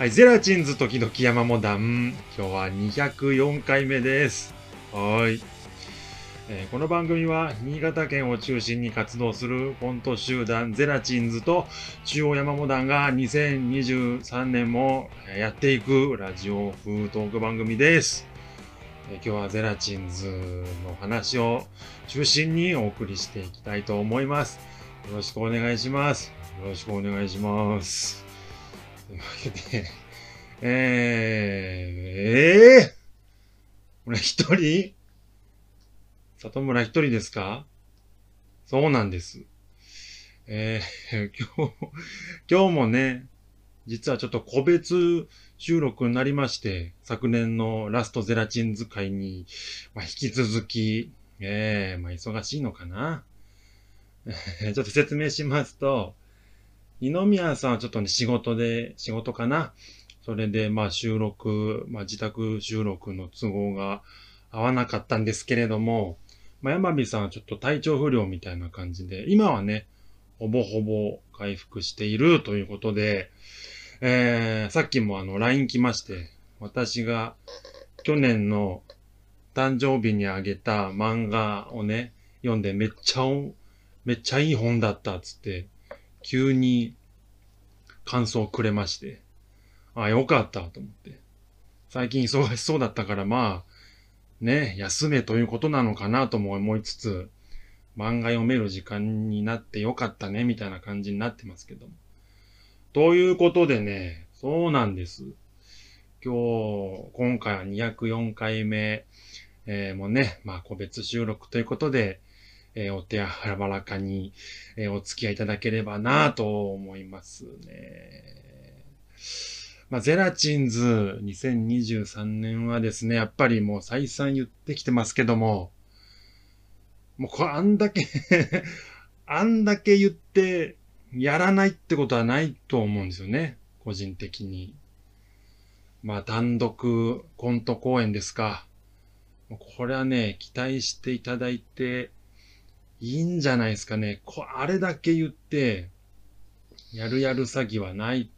はい、ゼラチンズ時々山モダン。今日は204回目です。はい、えーこの番組は新潟県を中心に活動するコント集団ゼラチンズと中央山モダンが2023年もやっていくラジオ風トーク番組です。え今日はゼラチンズの話を中心にお送りしていきたいと思います。よろしくお願いします。よろしくお願いします。というわけで、えー、えー、これ一人里村一人ですかそうなんです。えー、今日、今日もね、実はちょっと個別収録になりまして、昨年のラストゼラチン使いに、まあ、引き続き、えー、まあ、忙しいのかな。ちょっと説明しますと、二宮さんはちょっとね、仕事で、仕事かな？それで、まあ収録、まあ自宅収録の都合が合わなかったんですけれども、まあ山火さんはちょっと体調不良みたいな感じで、今はね、ほぼほぼ回復しているということで、えー、さっきもあの LINE 来まして、私が去年の誕生日にあげた漫画をね、読んでめっちゃ、めっちゃいい本だったっつって、急に感想をくれまして、あよかったと思って。最近忙しそうだったから、まあ、ね、休めということなのかなとも思いつつ、漫画読める時間になってよかったね、みたいな感じになってますけども。ということでね、そうなんです。今日、今回は204回目、えーもね、まあ個別収録ということで、えーお手柔らかに、えーお付き合いいただければなと思いますね。まあ、ゼラチンズ2023年はですね、やっぱりもう再三言ってきてますけども、もうこれあんだけ あんだけ言ってやらないってことはないと思うんですよね。個人的に。まあ単独コント公演ですか。これはね、期待していただいていいんじゃないですかね。こあれだけ言って、やるやる詐欺はない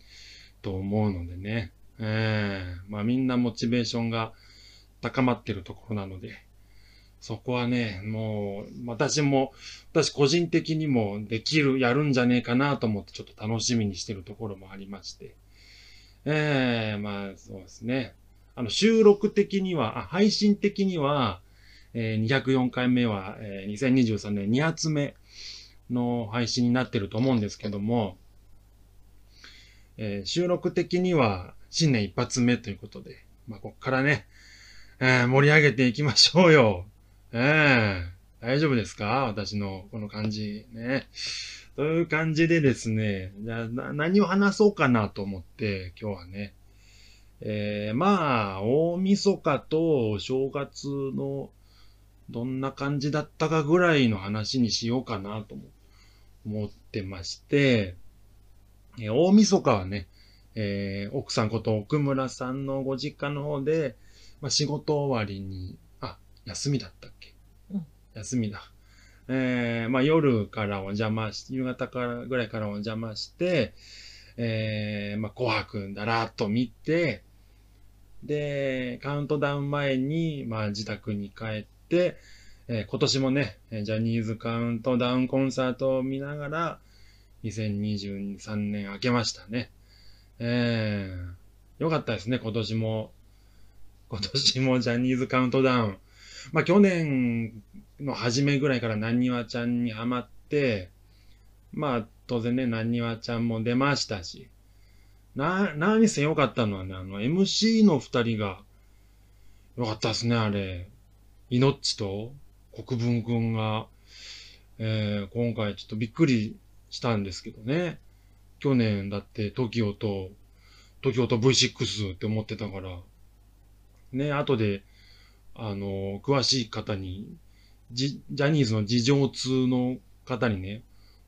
と思うのでね。ええまあみんなモチベーションが高まってるところなので、そこはね、もう、私も、私個人的にもできる、やるんじゃねえかなと思ってちょっと楽しみにしてるところもありまして。ええまあそうですね。あの、収録的には、あ配信的には、え204回目は、え2023年2発目の配信になってると思うんですけども、え収録的には新年一発目ということで、まあ、こっからね、えー盛り上げていきましょうよ。ええ大丈夫ですか？私のこの感じね。という感じでですね、じゃ何を話そうかなと思って、今日はね。えーまあ、大晦日と正月のどんな感じだったかぐらいの話にしようかなとも思ってまして、えー大晦日はね、えー奥さんこと奥村さんのご実家の方で、まあ、仕事終わりに、あ、休みだったっけ、うん休みだ。えーまあ、夜からお邪魔し、夕方からぐらいからお邪魔して、えーまあ、紅白だらっと見て、で、カウントダウン前に、まあ、自宅に帰って、えー今年もね、ジャニーズカウントダウンコンサートを見ながら、2023年明けましたね。えー、よかったですね、今年も。今年もジャニーズカウントダウン。まあ、去年の初めぐらいからなにわちゃんにハマって、まあ、当然ね、なにわちゃんも出ましたし。な、何せ良かったのはね、あの、MC の二人が、良かったですね、あれ。いのっちと国分くんが、えー、今回ちょっとびっくりしたんですけどね。去年だって TOKIO と、TOKIO と V6 って思ってたから、ね、後で、あの、詳しい方に、ジジャニーズの事情通の方にね、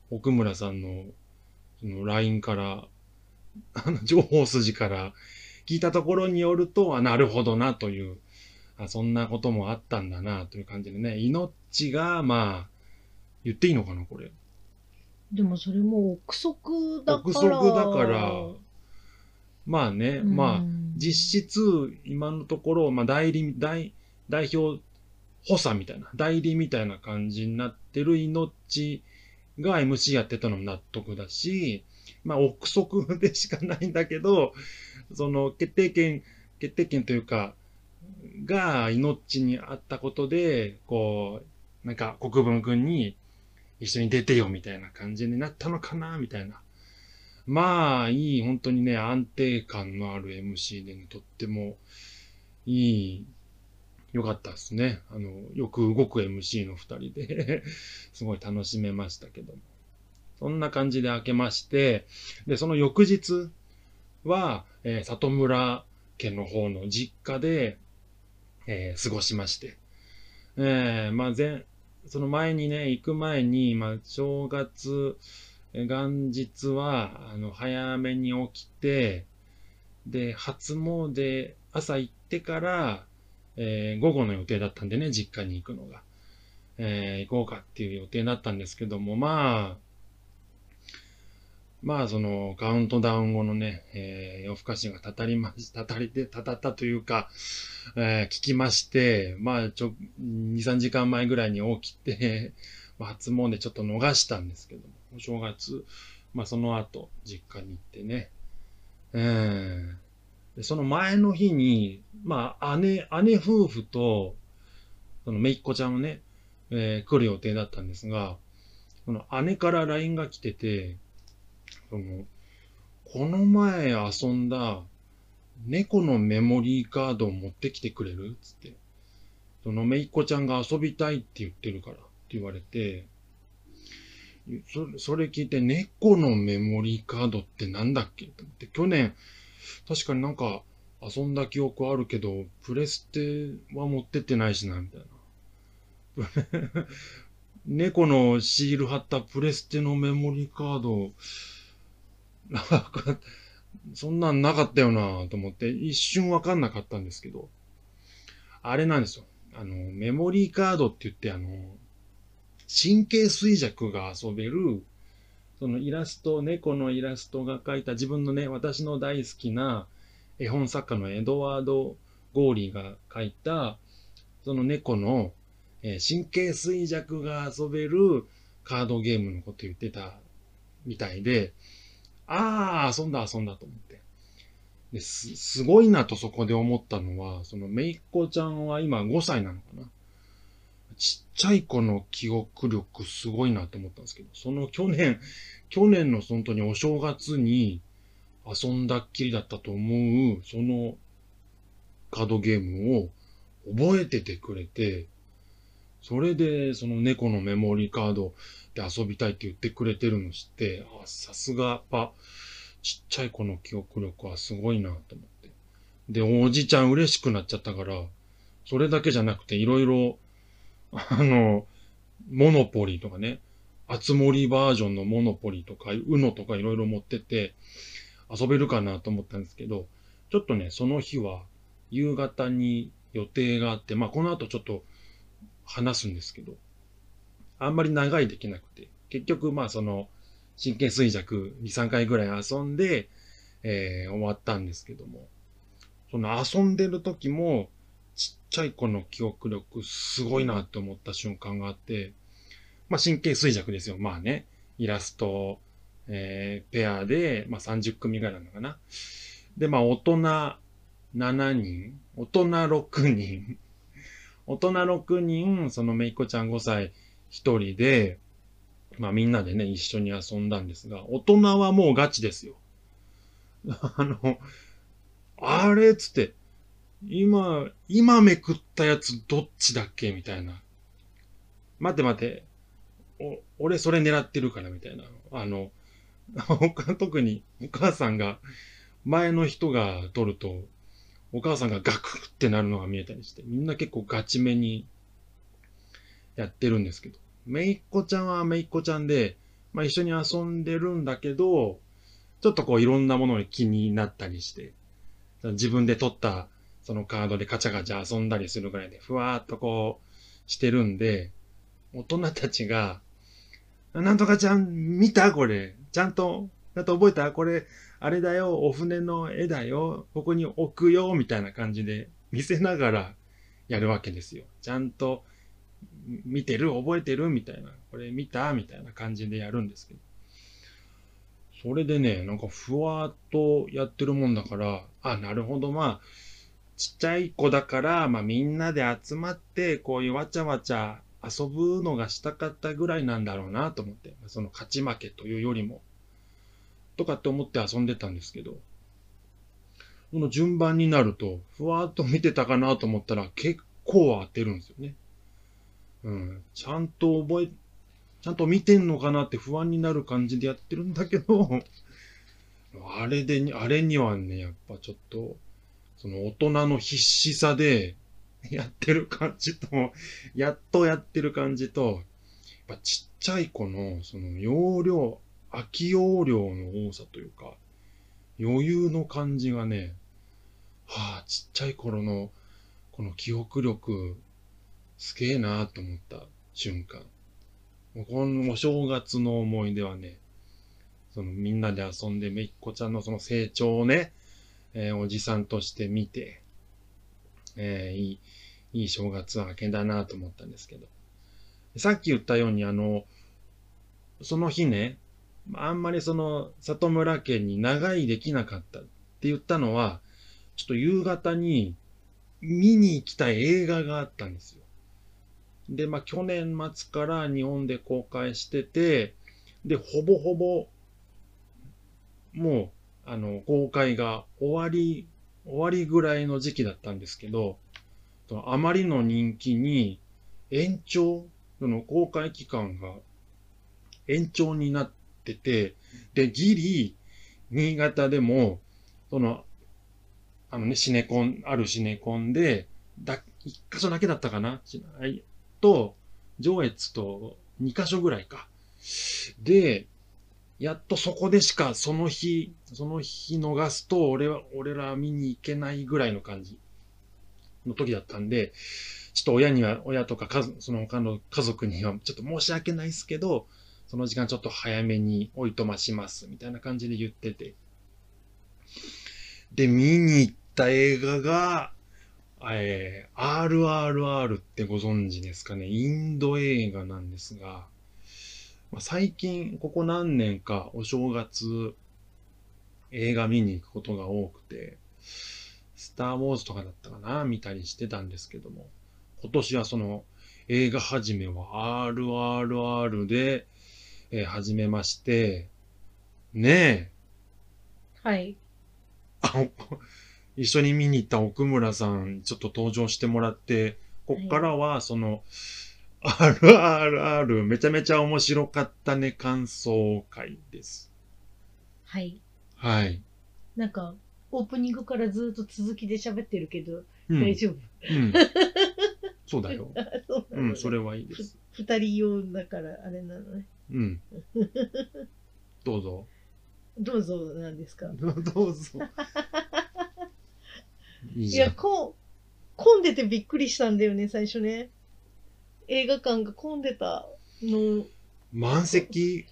奥村さんの、その LINE から、あの、情報筋から聞いたところによると、あ、なるほどなという、あ、そんなこともあったんだなという感じでね、命が、まあ、言っていいのかな、これ。でもそれも憶測だから。憶測だから、まあね、まあ、実質、今のところ、まあ、代理、代、代表補佐みたいな、代理みたいな感じになってる命が MC やってたのも納得だし、まあ、憶測でしかないんだけど、その決定権、決定権というか、が命にあったことで、こう、なんか国分君に一緒に出てよみたいな感じになったのかなみたいな。まあ、いい、本当にね、安定感のある MC で、ね、とってもいい、良かったですね。あの、よく動く MC の二人で すごい楽しめましたけども。そんな感じで開けまして、で、その翌日は、えー、里村家の方の実家で、えー、過ごしまして。えー、まあ、前、その前にね、行く前に、まあ、正月、元日は、あの、早めに起きて、で、初詣、朝行ってから、えー、午後の予定だったんでね、実家に行くのが。えー、行こうかっていう予定だったんですけども、まあ、まあ、その、カウントダウン後のね、えー、夜更かしがたたりまし、たたりで、たたったというか、えー、聞きまして、まあ、ちょ、2、3時間前ぐらいに起きて、まあ、初詣ちょっと逃したんですけども、お正月、まあ、その後、実家に行ってね、えー、でその前の日に、まあ、姉、姉夫婦と、そのめいっ子ちゃんをね、えー、来る予定だったんですが、その姉から LINE が来てて、その、この前遊んだ猫のメモリーカードを持ってきてくれる？つって。そのめいっ子ちゃんが遊びたいって言ってるからって言われて、それ聞いて猫のメモリーカードってなんだっけ？って思って、去年、確かになんか遊んだ記憶あるけど、プレステは持ってってないしな、みたいな。猫のシール貼ったプレステのメモリーカード、そんなんなかったよなと思って、一瞬わかんなかったんですけど、あれなんですよ。あの、メモリーカードって言って、あの、神経衰弱が遊べる、そのイラスト、猫のイラストが描いた自分のね、私の大好きな絵本作家のエドワード・ゴーリーが描いた、その猫の、えー、神経衰弱が遊べるカードゲームのこと言ってたみたいで、ああ、遊んだ遊んだと思って。ですすごいなとそこで思ったのは、そのめいっ子ちゃんは今5歳なのかな。ちっちゃい子の記憶力すごいなと思ったんですけど、その去年、去年の本当にお正月に遊んだっきりだったと思う、そのカードゲームを覚えててくれて、それでその猫のメモリーカードで遊びたいって言ってくれてるの知って、あ、さすがやっぱちっちゃい子の記憶力はすごいなと思って。で、おじちゃん嬉しくなっちゃったから、それだけじゃなくていろいろあの、モノポリとかね、あつ森バージョンのモノポリとか、うのとかいろいろ持ってて遊べるかなと思ったんですけど、ちょっとね、その日は夕方に予定があって、まあこの後ちょっと話すんですけど、あんまり長いできなくて、結局まあその神経衰弱2、3回ぐらい遊んで、えー、終わったんですけども、その遊んでる時も、ちっちゃい子の記憶力すごいなって思った瞬間があって、まあ神経衰弱ですよ。まあね、イラスト、えー、ペアで、まあ30組ぐらいなのかな。で、まあ大人7人、大人6人、大人6人、そのめいっ子ちゃん5歳1人で、まあみんなでね、一緒に遊んだんですが、大人はもうガチですよ。あの、あれっつって、今、今めくったやつどっちだっけ？みたいな。待って待って。お、俺それ狙ってるからみたいな。あの、他、特にお母さんが、前の人が撮ると、お母さんがガクってなるのが見えたりして、みんな結構ガチめにやってるんですけど。めいっ子ちゃんはめいっ子ちゃんで、まあ一緒に遊んでるんだけど、ちょっとこういろんなものに気になったりして、自分で撮ったそのカードでカチャカチャ遊んだりするぐらいで、ふわーっとこう、してるんで、大人たちが、なんとかちゃん見た？これ。ちゃんとだと覚えたこれ、あれだよ、お船の絵だよ、ここに置くよ、みたいな感じで見せながらやるわけですよ。ちゃんと見てる覚えてるみたいな。これ見たみたいな感じでやるんですけど。それでね、なんかふわっとやってるもんだから、あ、なるほど、まあ、ちっちゃい子だから、まあみんなで集まって、こういうわちゃわちゃ遊ぶのがしたかったぐらいなんだろうなと思って、その勝ち負けというよりも、とかって思って遊んでたんですけど、この順番になると、ふわっと見てたかなと思ったら結構当てるんですよね。うん。ちゃんと覚え、ちゃんと見てんのかなって不安になる感じでやってるんだけど、あれで、あれにはね、やっぱちょっと、その大人の必死さで やってる感じと、やっとやってる感じと、やっぱちっちゃい子のその容量、空き容量の多さというか、余裕の感じがね、はあ、ちっちゃい頃のこの記憶力、すげえなと思った瞬間。このお正月の思い出はね、そのみんなで遊んでめいっ子ちゃんのその成長をね、えーおじさんとして見て、えーいい、いい正月明けだなと思ったんですけど。さっき言ったようにあの、その日ね、あんまりその里村家に長居できなかったって言ったのは、ちょっと夕方に見に行きたい映画があったんですよ。で、まあ去年末から日本で公開してて、で、ほぼほぼ、もう、あの、公開が終わり、終わりぐらいの時期だったんですけど、あまりの人気に延長、その公開期間が延長になってて、で、ギリ、新潟でも、その、あのね、シネコン、あるシネコンで、だ、一箇所だけだったかなと、上越と二箇所ぐらいか。で、やっとそこでしかその日、その日逃すと、俺は、俺ら見に行けないぐらいの感じの時だったんで、ちょっと親には、親とか家族、その他の家族にはちょっと申し訳ないですけど、その時間ちょっと早めにおいとまします、みたいな感じで言ってて。で、見に行った映画が、えー、RRR ってご存知ですかね？インド映画なんですが、まあ、最近、ここ何年かお正月、映画見に行くことが多くて、スター・ウォーズとかだったかな？見たりしてたんですけども、今年はその映画始めは RRR で、えー始めまして、ねえ、はい。あ、お一緒に見に行った奥村さん、ちょっと登場してもらって、こっからは、その、RRR、めちゃめちゃ面白かったね、感想会です。はい。はい。なんか、オープニングからずっと続きで喋ってるけど、うん。大丈夫？うん。そうだよ。あそうん、それはいいです。ふ二人用だから、あれなのね。うん。どうぞ。どうぞなんですか？どうぞ。いや。こん、混んでてびっくりしたんだよね、最初ね。映画館が混んでたの、満席、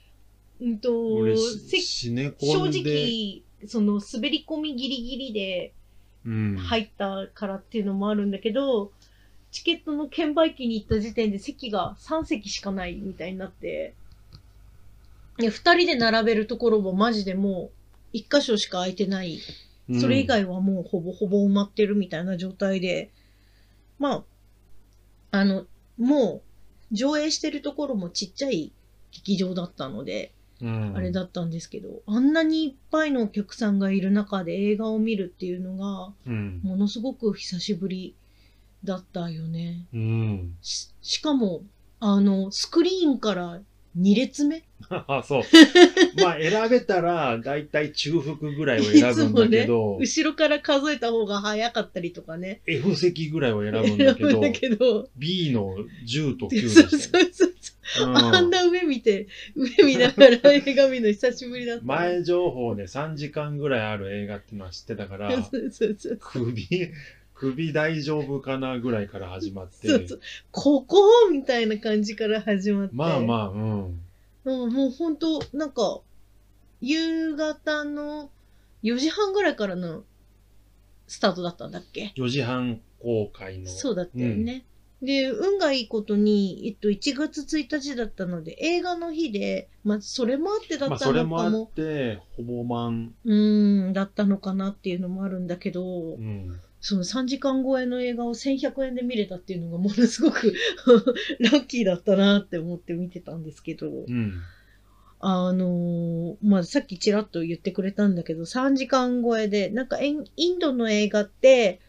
うんと俺、、シせシネコ正ンで、直、その滑り込みギリギリでうん。入ったからっていうのもあるんだけど、チケットの券売機に行った時点で席が3席しかないみたいになって、で二人で並べるところもマジでもう一箇所しか空いてない。うんそれ以外はもうほぼほぼ埋まってるみたいな状態で、まあ、あの、もう上映してるところもちっちゃい劇場だったので、うんあれだったんですけど、あんなにいっぱいのお客さんがいる中で映画を見るっていうのが、うん。ものすごく久しぶりだったよね。うん。ししかも、あの、スクリーンから2列目？あ、そう。まあ、選べたら、だいたい中腹ぐらいを 選ぶんだけど、後ろから数えた方が早かったりとかね。F 席ぐらいを選ぶんだけど、だけど B の10と9でそうそう。そうそう。うんあんな上見て、上見ながら映画見るの久しぶりだった。前情報で3時間ぐらいある映画ってのは知ってたから、そうそうそう。首、首大丈夫かなぐらいから始まって、そうそうここ？みたいな感じから始まって。まあまあ、うん。うん、もう本当なんか、夕方の4時半ぐらいからのスタートだったんだっけ？4時半公開の。そうだったよね。で、運がいいことに、えっと、1月1日だったので、映画の日で、まあ、それもあってだまあ、ったそれもあって、ほぼ満。うーん、だったのかなっていうのもあるんだけど、うん。その3時間超えの映画を1100円で見れたっていうのがものすごく ラッキーだったなって思って見てたんですけど、うん。あのーまあ、さっきちらっと言ってくれたんだけど、3時間超えで、なんかインドの映画って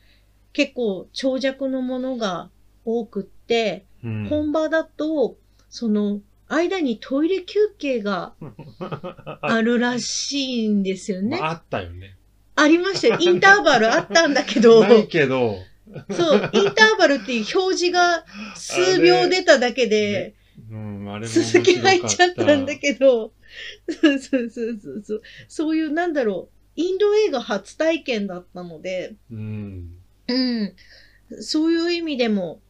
結構長尺のものが多くって、うん。本場だと、その、間にトイレ休憩が あるらしいんですよね。まあ、あったよね。ありましたよ。インターバルあったんだけど、ないけど、そう、インターバルっていう表示が数秒出ただけで、続き入っちゃったんだけど、そうそうそうそうそう。そういう、なんだろう、インド映画初体験だったので、うん。うん、そういう意味でも、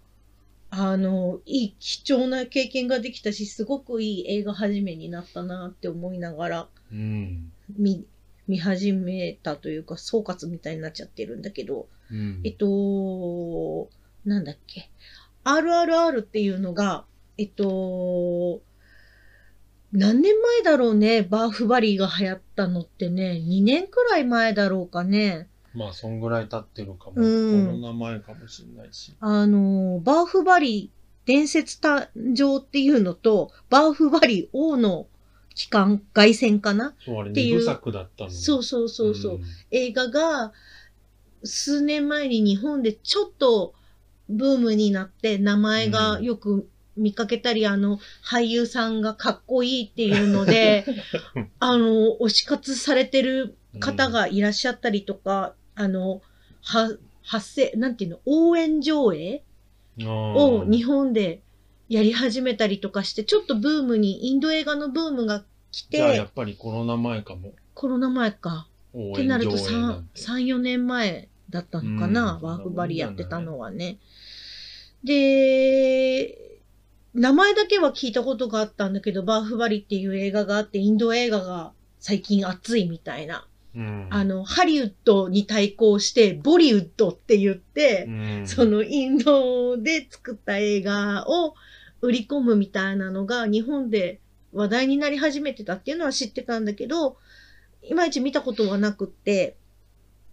あの、いい貴重な経験ができたし、すごくいい映画始めになったなって思いながらうん。見、見始めたというか、総括みたいになっちゃってるんだけど、うん。えっと、なんだっけ？RRR っていうのが、えっと、何年前だろうね、バーフバリーが流行ったのってね、2年くらい前だろうかね。まあ、そんぐらい経ってるかも。うんコロナ前かもしれないし。あの、バーフバリー伝説誕生っていうのと、バーフバリー王の期間、凱旋かな？っていう。二部作だったの。そうそうそうそう。映画が数年前に日本でちょっとブームになって名前がよく見かけたり、あの俳優さんがかっこいいっていうので、あの、推し活されてるうん方がいらっしゃったりとか、あの、は、発生、なんていうの、応援上映をを日本でやり始めたりとかして、ちょっとブームに、インド映画のブームが来じゃあ、やて、っぱりコロナ前かも。コロナ前か。応ってなると援上映なんて3、4年前だったのかな、うんワークバリやってたのはね。で、名前だけは聞いたことがあったんだけど、バーフバリっていう映画があって、インド映画が最近熱いみたいな。うん。あの、ハリウッドに対抗して、ボリウッドって言ってう、ん、そのインドで作った映画を売り込むみたいなのが日本で話題になり始めてたっていうのは知ってたんだけど、いまいち見たことはなくって、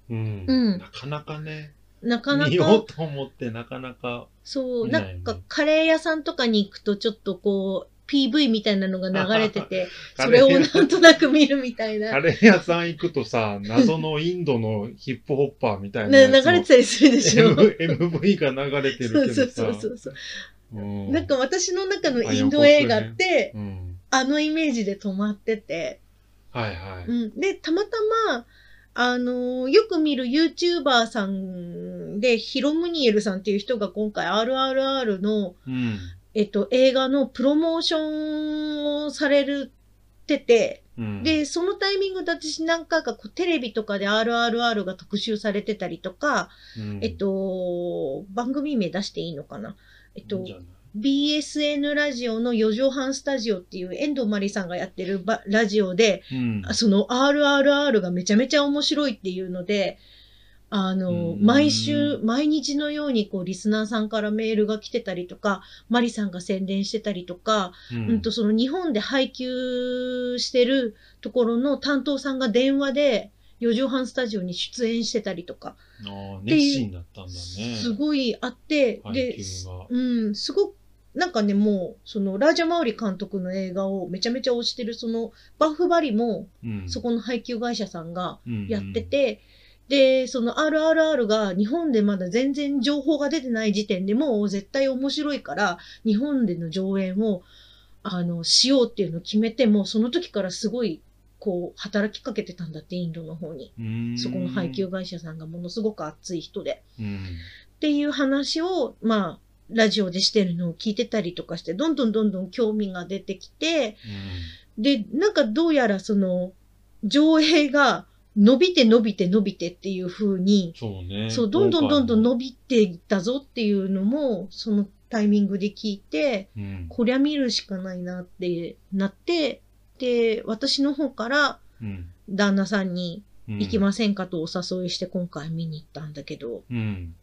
うん。うんなかなかね、なかな見よか、うと思ってなかなか。そう、見なんかカレー屋さんとかに行くとちょっとこう、PV みたいなのが流れてて、それをなんとなく見るみたいな。カレー屋さん行くとさ、謎のインドのヒップホッパーみたいな。流れてたりするでしょ。MV が流れてるけどさ。そうそうそうそう。うんなんか私の中のインド映画って、うん。あのイメージで止まってて、はいはい。うん。で、たまたま、あのーよく見る YouTuber さんで、ヒロムニエルさんっていう人が今回 RRR の、うん。えっと、映画のプロモーションをされるってて、うん、で、そのタイミングで私何回かこうテレビとかで RRR が特集されてたりとか、うんえっ、と、番組名出していいのかなえっと BSN ラジオの四畳半スタジオっていう遠藤まりさんがやってるばラジオで、うん。その RRR がめちゃめちゃ面白いっていうので、あの、うん。毎週、毎日のようにこうリスナーさんからメールが来てたりとか、マリさんが宣伝してたりとか、ううん、とその日本で配給してるところの担当さんが電話で四畳半スタジオに出演してたりとか、ったんだね。すごいあって、配で。うん、すごく、なんかね、もう、その、ラージャ・マウリ監督の映画をめちゃめちゃ推してる、その、バッフバリも、うんそこの配給会社さんがうんやってて、で、その RRR が日本でまだ全然情報が出てない時点でもう絶対面白いから、日本での上演を、あの、しようっていうのを決めて、もうその時からすごい、こう、働きかけてたんだって、インドの方に。うんそこの配給会社さんがものすごく熱い人で。うんっていう話を、まあ、ラジオでしてるのを聞いてたりとかして、どんどんどんどん興味が出てきて、で、なんかどうやらその、上映が伸びて伸びて伸びてっていう風に、そうね。そう、どんどんどんどん今伸びていったぞっていうのも、そのタイミングで聞いて、回もこりゃ見るしかないなってなって、で、私の方から、うん。旦那さんにうん行きませんかとお誘いして今回見に行ったんだけど、うん。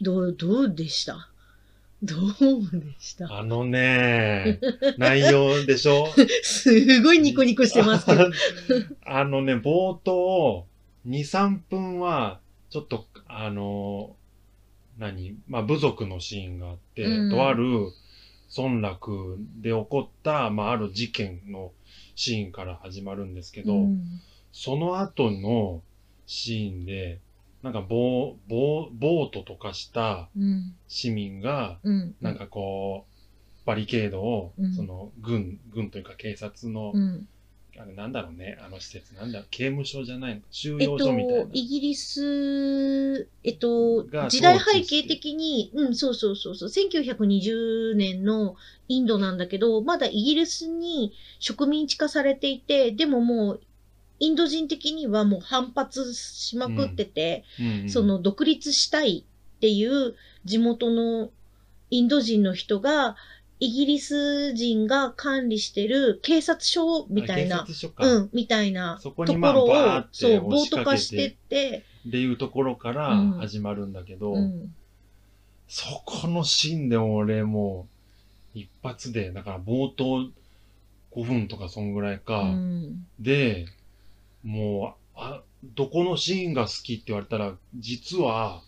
どう、どうでした？どうでした？あのね、内容でしょ？すごいニコニコしてますけど。あのね、冒頭、2、3分は、ちょっと、あの、何？まあ、部族のシーンがあって、うんとある村落で起こった、まあ、ある事件のシーンから始まるんですけど、うんその後のシーンで、なんかボー、ボー、ボートとかしたうん。市民が、うん。なんかこう、バリケードを、うんその、軍、軍というか警察の、うん。あれなんだろうね、あの施設、なんだ刑務所じゃないの収えっと容所みたいな。、イギリス、えっとが、時代背景的に、うん、そうそうそうそう、1920年のインドなんだけど、まだイギリスに植民地化されていて、でももう、インド人的にはもう反発しまくってて、うんうん。そ、の独立したいっていう地元のインド人の人が、イギリス人が管理してる警察署みたいなうん、みたいなところをバーっ、てそう、押ボートして化してって、ていうところからうん。始まるんだけど、うん、そこのシーンで俺もう、一発で、だから冒頭5分とかそんぐらいか、うん、で、もう、あ、どこのシーンが好きって言われたら、実は、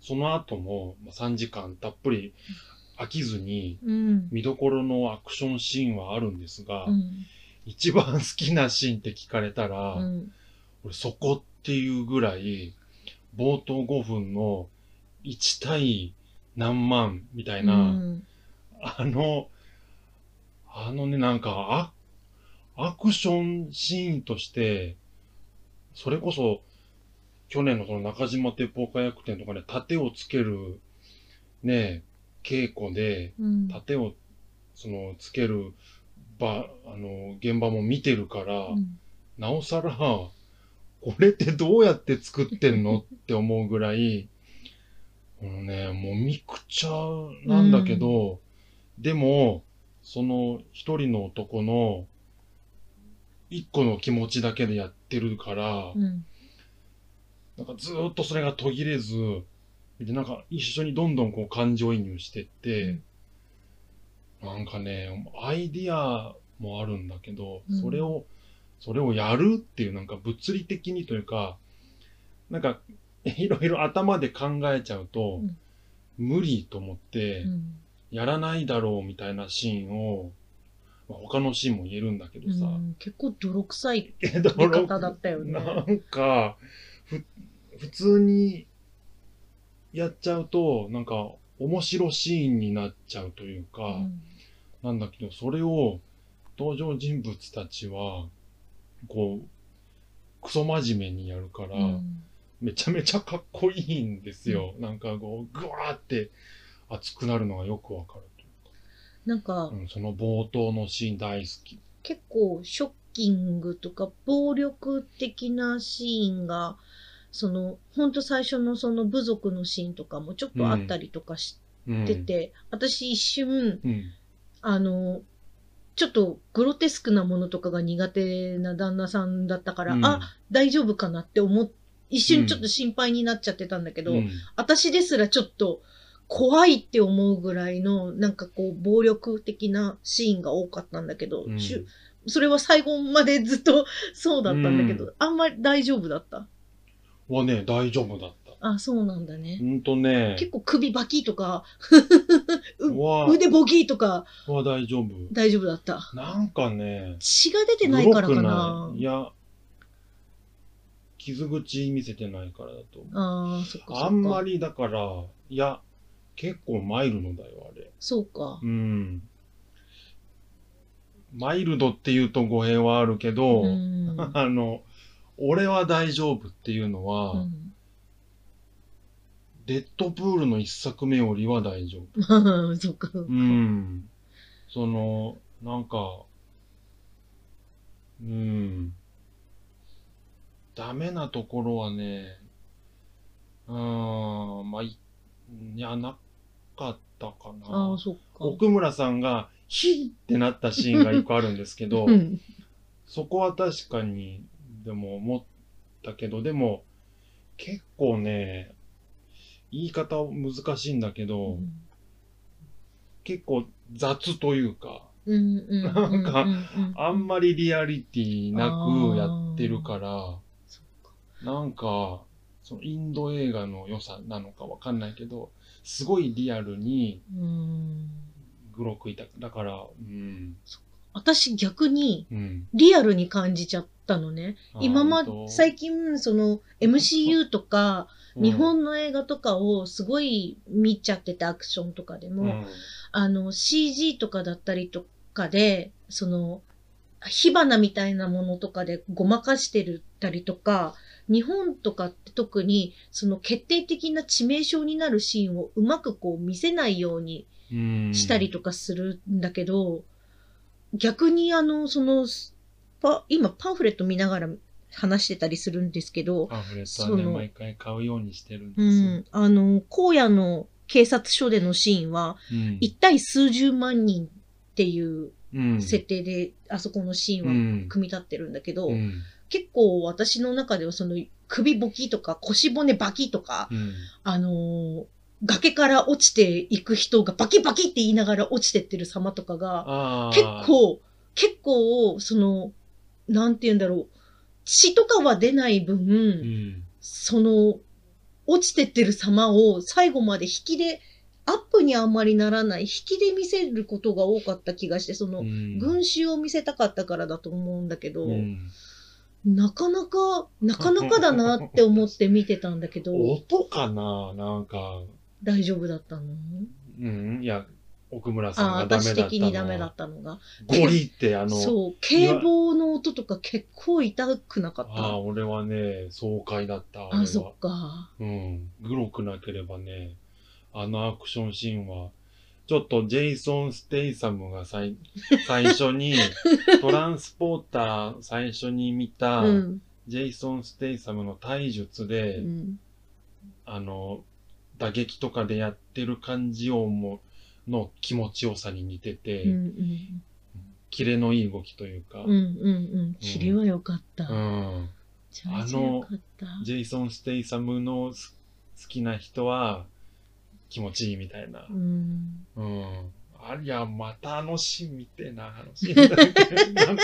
その後もまあ3時間たっぷり飽きずに、うん、見どころのアクションシーンはあるんですが、うん、一番好きなシーンって聞かれたら、うん、俺そこっていうぐらい、冒頭5分の1対何万みたいな、うん。あの、あのね、なんか、アアクションシーンとして、それこそ、去年のその中島鉄砲火薬店とかね、盾をつける、ね、稽古で、うん、盾を、その、つける場、あの、現場も見てるから、うん。なおさら、これってどうやって作ってんのって思うぐらい、このね、もうみくちゃなんだけど、でも、その一人の男の一個の気持ちだけでやってるから、うん、なんかずーっとそれが途切れず、で、なんか一緒にどんどんこう感情移入してって、なんかね、アイディアもあるんだけど、うん。それを、それをやるっていうなんか物理的にというか、なんか いろいろ頭で考えちゃうと、うん。無理と思ってう、ん、やらないだろうみたいなシーンを、まあ他のシーンも言えるんだけどさ、うん。結構泥臭い 出方だったよね。なんか、ふ、普通にやっちゃうと、なんか、面白シーンになっちゃうというか、うんなんだけど、それを、登場人物たちは、こう、クソ真面目にやるから、うんめちゃめちゃかっこいいんですよ。なんかこう、ぐわーって熱くなるのがよくわかるというなんかか、うん、その冒頭のシーン大好き。結構ショッキングとか暴力的なシーンが、その、ほんと最初のその部族のシーンとかもちょっとあったりとかしうん。てて、私一瞬、うん。あの、ちょっとグロテスクなものとかが苦手な旦那さんだったから、うん、あ、大丈夫かなって思っ一瞬ちょっと心配になっちゃってたんだけど、うん私ですらちょっと怖いって思うぐらいの、なんかこう、暴力的なシーンが多かったんだけど、うんそれは最後までずっとそうだったんだけど、あんまり大丈夫だった。はね、大丈夫だった。あ、そうなんだね。ほんとね、結構首バキとか、腕ボキとかは大丈夫。大丈夫だった。なんかね、血が出てないからかないいや、傷口見せてないからだと思う。ああ、そっか。あんまりだから、いや、結構マイルドだよ、あれ。そうか。うん。マイルドって言うと語弊はあるけど、うん。あの、俺は大丈夫っていうのは、うんデッドプールの一作目よりは大丈夫。そっか。うん。その、なんか、うん。ダメなところはね、うーん、まあ、いいや、なかったかあなあ、。そっか。奥村さんが、ヒーってなったシーンが一個あるんですけどう、ん。そこは確かに、でも思ったけど、でも、結構ね、言い方難しいんだけど、結構雑というか、うんうんうんなんかうんうんあんまりリアリティなくやってるから、なんか、そのインド映画の良さなのかわかんないけど、すごいリアルにうんグロくいた。だから、うん。私逆にうん。リアルに感じちゃったのね。今まあ本、当？最近、その MCU とか、うん。日本の映画とかをすごい見ちゃってて、アクションとかでも、うん。あの CG とかだったりとかで、その、火花みたいなものとかでごまかしてるたりとか、日本とかって特にその決定的な致命傷になるシーンをうまくこう見せないようにうん。したりとかするんだけど、逆にあの、その、パ今パンフレット見ながら話してたりするんですけど、パンフレットはね、毎回買うようにしてるんですうよ。ん、あの、荒野の警察署でのシーンは、うん。一対数十万人っていううん。設定で、あそこのシーうンはん。組み立ってるんだけど、うん。結構私の中ではその首ボキとか腰骨バキとか、うん。あのー崖から落ちていく人がバキバキって言いながら落ちてってる様とかが、結構、結構、その、なんて言うんだろう、血とかは出ない分、うん。その、落ちてってる様を最後まで引きで、アップにあんまりならない、引きで見せることが多かった気がして、その、うん。群衆を見せたかったからだと思うんだけど、うん。なかなか、なかなかだなって思って見てたんだけど、音かな？なんか、大丈夫だったの？うん、いや、奥村さんああ、がダメだったのは。私的にダメだったのが。ゴリってあの、そう、警棒の音とか結構痛くなかっああ、た。俺はね、爽快だった。あれあ、はそっか。うん。グロくなければね、あのアクションシーンは、ちょっとジェイソン・ステイサムが最 最初に、トランスポーター最初に見た、うん。ジェイソン・ステイサムの体術うで、ん。あの、打撃とかでやってる感じをもの気持ちよさに似てて、うんうん。キレのいい動きというか、うんうんうん。キレは良かった。めうんちゃめちゃ良かった。ジェイソン・ステイサムのす好きな人は気持ちいいみたいなう。ん。うん。ありゃ、またあのシーン見てえな、あのシーン。なんか、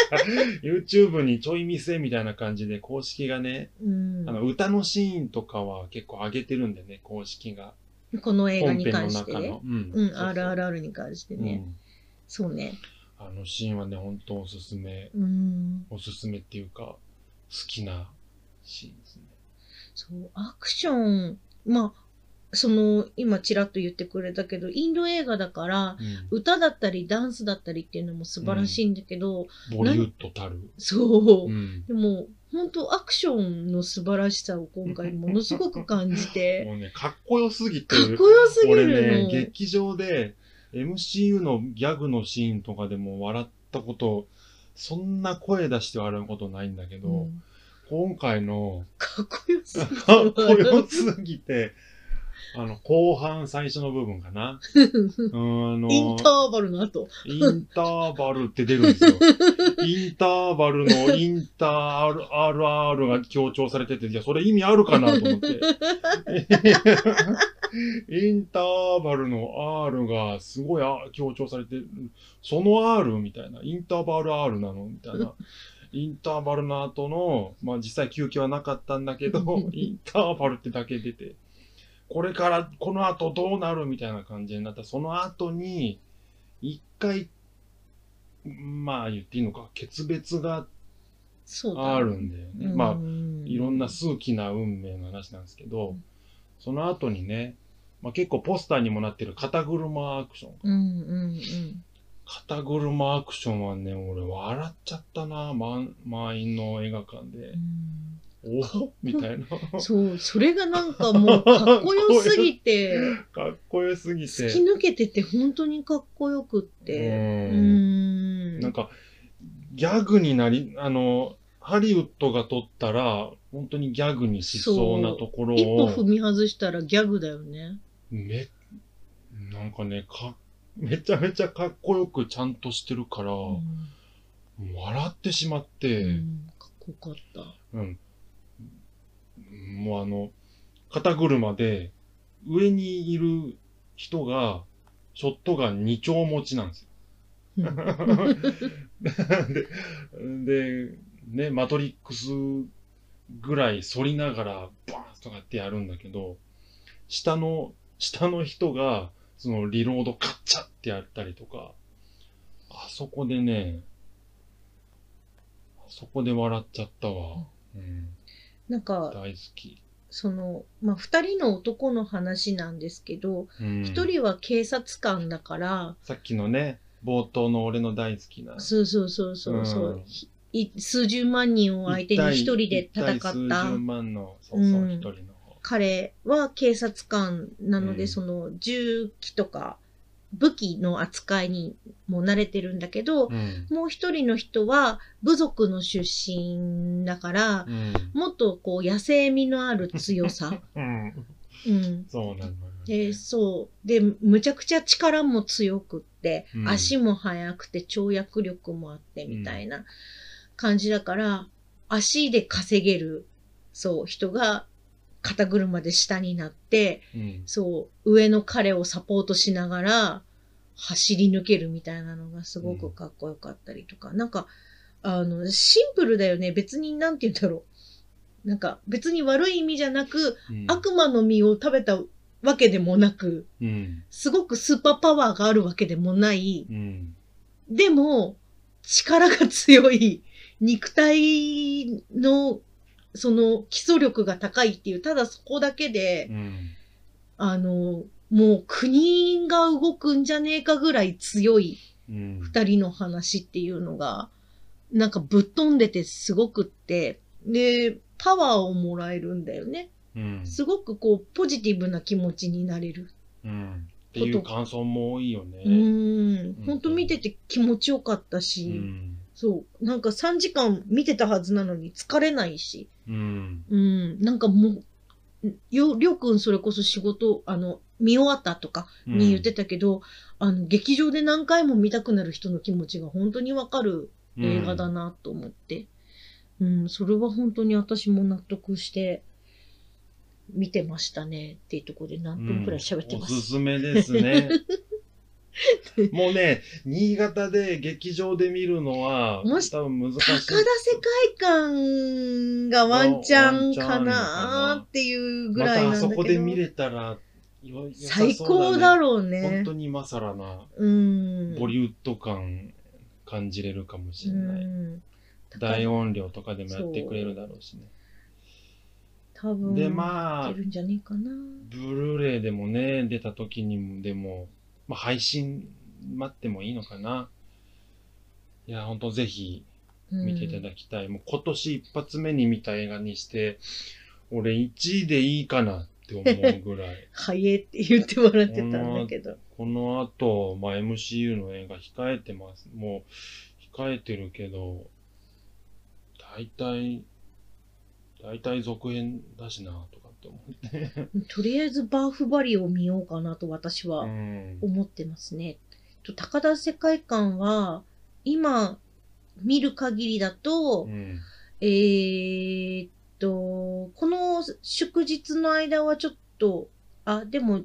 YouTube にちょい見せみたいな感じで公式がね、うんあの、歌のシーンとかは結構上げてるんでね、公式が。この映画に関して。うん。うん、RRR に関してね。うんそうね。あのシーンはね、本当おすすめ。うん。おすすめっていうか、好きなシーンですね。そう、アクション、まあ、その、今ちらっと言ってくれたけど、インド映画だから、うん。歌だったりダンスだったりっていうのも素晴らしいんだけど、ボリュッドたる。そうう、ん。でも、本当アクションの素晴らしさを今回ものすごく感じて、もうね、かっこよすぎて。かっこよすぎ俺るの。ね、劇場で MCU のギャグのシーンとかでも笑ったこと、そんな声出して笑うことないんだけど、うん今回の。かっこよすぎて、あの、後半最初の部分かな。うん、あの、インターバルの後。インターバルって出るんですよ。インターバルのインター RR が強調されてて、いや、それ意味あるかなと思って。インターバルの R がすごいあ強調されてる。その R みたいな。インターバル R なのみたいな。インターバルの後の、まあ実際休憩はなかったんだけど、インターバルってだけ出て、これからこの後どうなるみたいな感じになった。その後に、一回、まあ言っていいのか、決別が。あるんだよね。まあ、あいろんな数奇な運命の話なんですけど、うんその後にね、まあ、結構ポスターにもなってる肩車アクション。うんうんうん。肩車アクションはね、俺笑っちゃったな、満満員の映画館で。おおみたいな。そう、それがなんかもうかっこよすぎて、かっこよすぎて。突き抜けてて本当にかっこよくって。うーん。なんか、ギャグになり、あの、ハリウッドが撮ったら、本当にギャグにしそうなところ一歩踏を、み外したらギャグだよね。め、なんかね、か、めちゃめちゃかっこよくちゃんとしてるから、うん笑ってしまっうて、ん、かっこよかった。うん。もうあの、肩車で、上にいる人が、ショットガン2丁持ちなんですよ。で、で、ね、マトリックスぐらい反りながら、バーンとかってやるんだけど、下の、下の人が、そのリロードカッチャってやったりとか、あそこでね、あそこで笑っちゃったわ。うん、なんか、大好き。その、まあ、二人の男の話なんですけど、うん一、人は警察官だから、さっきのね、冒頭の俺の大好きな。そうそうそうそうそう、うん数十万人を相手に一人で戦った十万の、そうそう、うん一人の方。彼は警察官なので、うんその銃器とか武器の扱いにも慣れてるんだけど、うん。もう一人の人は部族の出身だから、うん。もっとこう野生味のある強さ。うん。うん。そうなのよ、ね。で、そう。で、むちゃくちゃ力も強くって、うん足も速くて、跳躍力もあって、みたいな感じだから、足で稼げる、そう、人が肩車で下になって、うん。そう、上の彼をサポートしながら、走り抜けるみたいなのがすごくかっこよかったりとか、なんか、あの、シンプルだよね。別に、なんて言うんだろう。なんか、別に悪い意味じゃなく、うん悪魔の実を食べたわけでもなく、うん。すごくスーパーパワーがあるわけでもない。うん。でも、力が強い、肉体の、その基礎力が高いっていう、ただそこだけでう、ん。あの、もう国が動くんじゃねえかぐらい強いうん。二人の話っていうのが、なんかぶっ飛んでてすごくって、で、パワーをもらえるんだよね。うん。すごくこう、ポジティブな気持ちになれる。うん。っていう感想も多いよね。うーん。うんほんと見てて気持ちよかったうし、ん。そう。なんか3時間見てたはずなのに疲れないし、うん。うん。なんかもう、よ、りょうくんそれこそ仕事、あの、見終わったとかに言ってたけど、あの、劇場で何回も見たくなる人の気持ちが本当にわかる映画だなと思って。うん、それは本当に私も納得して見てましたねっていうところで何分くらい喋ってまおす。すすめですね。もうね、新潟で劇場で見るのは、もし多分難しい。高田世界観がワンチャンかななっていうぐまたあらいなんだけど。そこで見れたら、よ良さそう最高だろう本ね。当に今更な、うん。ボリウッド感感じれるかもしれない。うん。大音量とかでもやってくれるだろうしね。多分、で、まあ。ブルーレイでもね、出た時にも、でも、まあ、配信待ってもいいのかな。いや、ほんとぜひ見ていただきたい。もう今年一発目に見た映画にして、俺1位でいいかなって思うぐらい。早えって言ってもらってたんだけど。この後、まあ、MCU の映画控えてます。もう、控えてるけど、大体、大体続編だしな、とかって思って。とりあえずバーフバリを見ようかなと私うはん。思ってますね。と高田世界観は、今見る限りだと、うん。えーっと、この祝日の間はちょっと、あ、でも、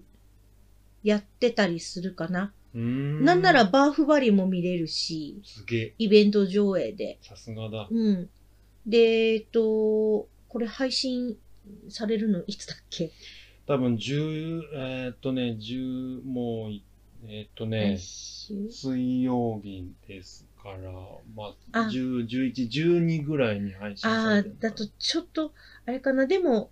やってたりするかな。んなんなら、バーフバリも見れるし、すげえ。イベント上映で。さすがだ。うん。で、えっと、これ配信されるのいつだっけ？多分、10、えーっとね、10、もうい、えーっとね水曜日ですから、まああ、10、11、12ぐらいに配信ああされてる、だとちょっと、あれかな。でも、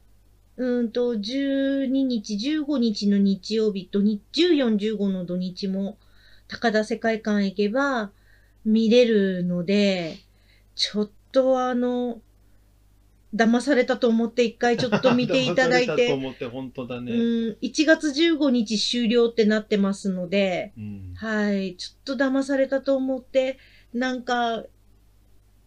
うーんと、12日、15日の日曜日と、に14、15の土日も、高田世界館へ行けば見れるので、ちょっとあの、騙されたと思って一回ちょっと見ていただい騙されたとて、思って、本当だうね。ん、1月15日終了ってなってますので、うん。はい、ちょっと騙されたと思って、なんか、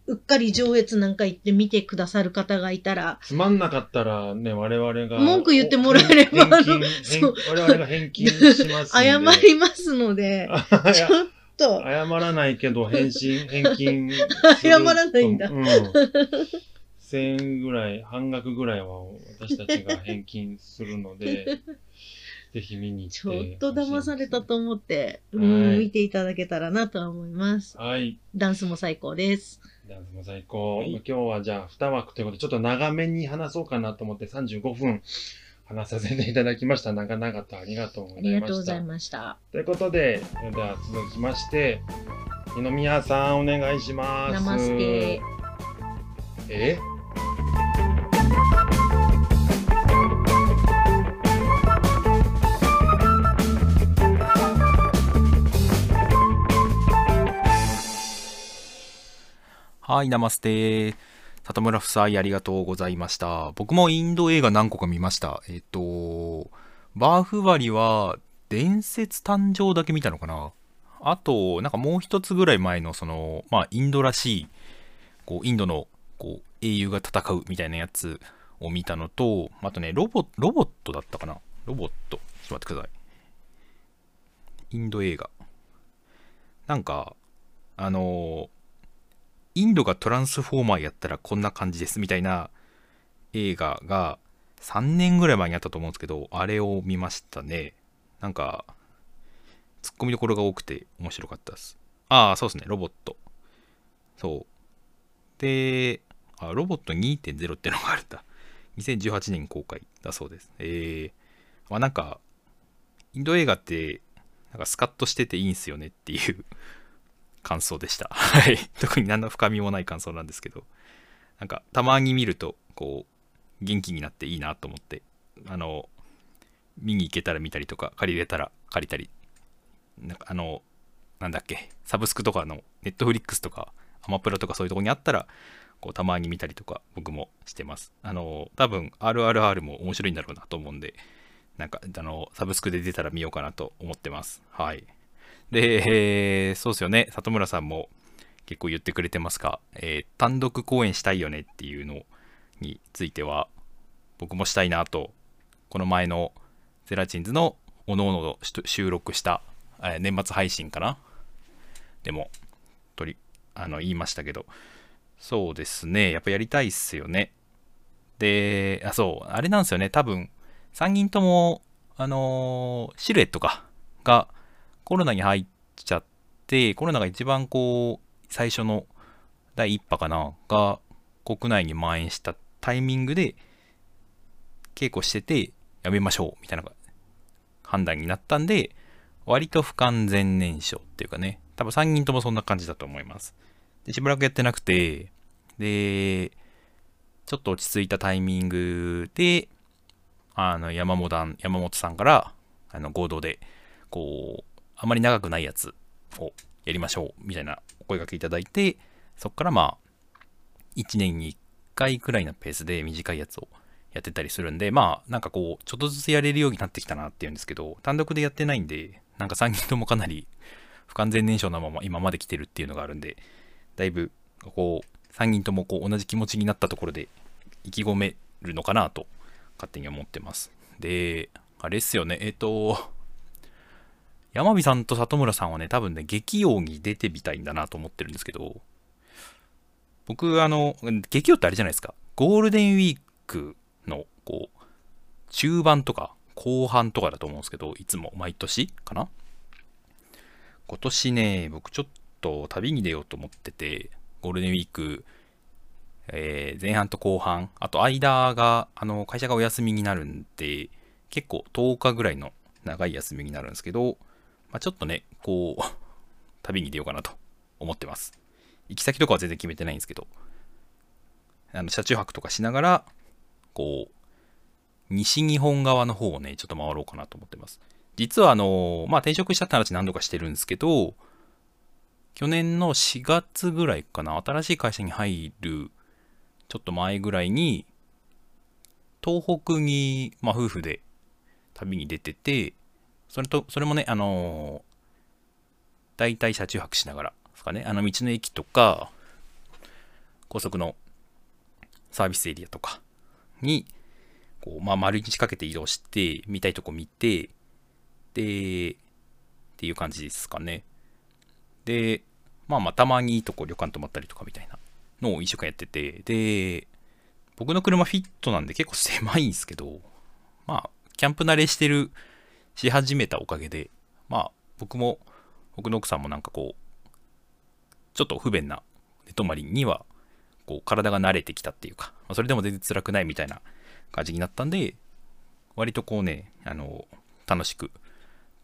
うっかり上越なんか行って見てくださる方がいたら、つまんなかったらね、我々が。文句言ってもらえれば返金、返そう我々が返金します。謝りますので、ちょっと。謝らないけど、返信、返金。謝らないんだうん。1000円ぐらい、半額ぐらいは私たちが返金するので、ぜひ見に行ってちょっと騙されたと思って、うはいん、見ていただけたらなとは思います。はい。ダンスも最高です。ダンスも最高。はい今日はじゃあ2枠ということで、ちょっと長めに話そうかなと思って35分話させていただきました。長々とありがとうごありざいました。がとうございました。ということで、それでは続きまして、二宮さんお願いします。ナマステ。え？はい、ナマステ。里村夫妻ありがとうございました。僕もインド映画何個か見ました。えっと、バーフバリは伝説誕生だけ見たのかなあと、なんかもう一つぐらい前のその、まあインドらしい、こう、インドのこう英雄が戦うみたいなやつを見たのと、あとね、ロボロボットだったかなロボット。ちょっと待ってください。インド映画。なんか、あのインドがトランスフォーマーやったらこんな感じですみたいな映画が3年ぐらい前にあったと思うんですけど、あれを見ましたね。なんか、ツッコミどころが多くて面白かったです。ああ、そうですね、ロボット。そう。で、あ、ロボット2.0ってのがあるんだ。2018年公開だそうです。えー、まあなんか、インド映画って、なんかスカッとしてていいんすよねっていう感想でした。はい。特に何の深みもない感想なんですけど、なんかたまに見ると、こう、元気になっていいなと思って、あの、見に行けたら見たりとか、借りれたら借りたり、なんかあの、なんだっけ、サブスクとかの、ネットフリックスとか、アマプラとかそういうとこにあったら、こう、たまに見たりとか、僕もしてます。あの、多分、RRR も面白いんだろうなと思うんで、なんか、あの、サブスクで出たら見ようかなと思ってます。はい。で、えーそうですよね、里村さんも結構言ってくれてますが、えー単独公演したいよねっていうのについては、僕もしたいなと、この前のゼラチンズのおのおの収録した、えー年末配信かな。でも、取り、あの、言いましたけど、そうですね、やっぱやりたいっすよね。で、あ、そう、あれなんですよね、多分、3人とも、あのーシルエットか、がコロナに入っちゃって、コロナが一番こう、最初の第1波かな、が国内に蔓延したタイミングで、稽古してて、やめましょう、みたいな判断になったんで、割と不完全燃焼っていうかね、多分3人ともそんな感じだと思います。で、しばらくやってなくて、で、ちょっと落ち着いたタイミングで、あの、山本さん山本さんから、あの、合同で、こう、あまり長くないやつをやりましょう、みたいなお声掛けいただいて、そこからまあ、1年に1回くらいのペースで短いやつをやってたりするんで、まあ、なんかこう、ちょっとずつやれるようになってきたなっていうんですけど、単独でやってないんで、なんか3人ともかなり不完全燃焼のまま今まで来てるっていうのがあるんで、だいぶ、こう、3人ともこう同じ気持ちになったところで意気込めるのかなと、勝手に思ってます。で、あれっすよね、えっ、と、山火さんと里村さんはね、多分ね、劇王に出てみたいんだなと思ってるんですけど、僕、あの、劇王ってあれじゃないですか。ゴールデンウィークの、こう、中盤とか後半とかだと思うんですけど、いつも毎年かな今年ね、僕ちょっと旅に出ようと思ってて、ゴールデンウィーク、えー前半と後半、あと間が、あの、会社がお休みになるんで、結構10日ぐらいの長い休みになるんですけど、まあ、ちょっとね、こう、旅に出ようかなと思ってます。行き先とかは全然決めてないんですけど、あの車中泊とかしながら、こう、西日本側の方をね、ちょっと回ろうかなと思ってます。実はあの、まあ、転職したって話何度かしてるんですけど、去年の4月ぐらいかな、新しい会社に入るちょっと前ぐらいに、東北に、まあ、夫婦で旅に出てて、それと、それもね、あの大体車中泊しながらですかね、あの道の駅とか、高速のサービスエリアとかに、こう、まあ、丸一日かけて移動して、見たいとこ見て、で、っていう感じですかね。で、まあまあたまにいいとこ旅館泊まったりとかみたいなのを1週間やってて、で、僕の車フィットなんで結構狭いんですけど、まあ、キャンプ慣れしてる、し始めたおかげで、まあ、僕も、僕の奥さんもなんかこう、ちょっと不便な寝泊まりには、こう、体が慣れてきたっていうか、まあ、それでも全然辛くないみたいな感じになったんで、割とこうね、あの、楽しく、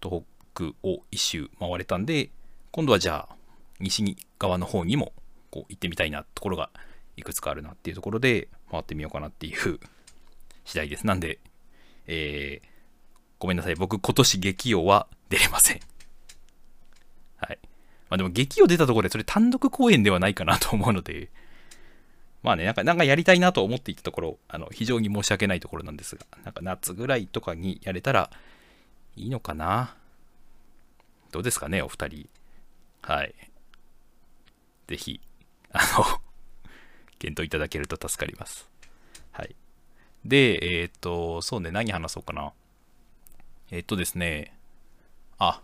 東北を一周回れたんで、今度はじゃあ、西側の方にも、こう、行ってみたいなところが、いくつかあるなっていうところで、回ってみようかなっていう次第です。なんで、えー、ごめんなさい。僕、今年激王は出れません。はい。まあでも、激王出たところで、それ単独公演ではないかなと思うので、まあね、なんか、なんかやりたいなと思っていたところ、あの、非常に申し訳ないところなんですが、なんか夏ぐらいとかにやれたらいいのかなどうですかね、お二人。はい。ぜひ、あの検討いただけると助かります。はい。で、えっ、ー、と、そうね、何話そうかな。えっ、とですね、あ、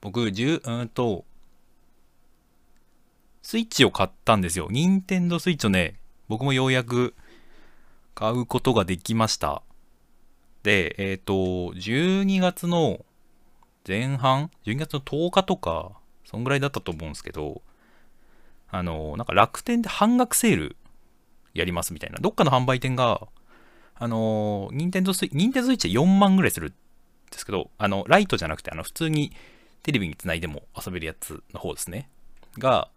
僕、10、うんと、スイッチを買ったんですよ。任天堂スイッチをね、僕もようやく買うことができました。で、えっ、ー、と、12月の前半 ?12 月の10日とか、そんぐらいだったと思うんですけど、あの、なんか楽天で半額セールやりますみたいな。どっかの販売店が、あの、任天堂スイッチ、任天堂スイッチで4万ぐらいするんですけど、あの、ライトじゃなくて、あの、普通にテレビにつないでも遊べるやつの方ですね。が、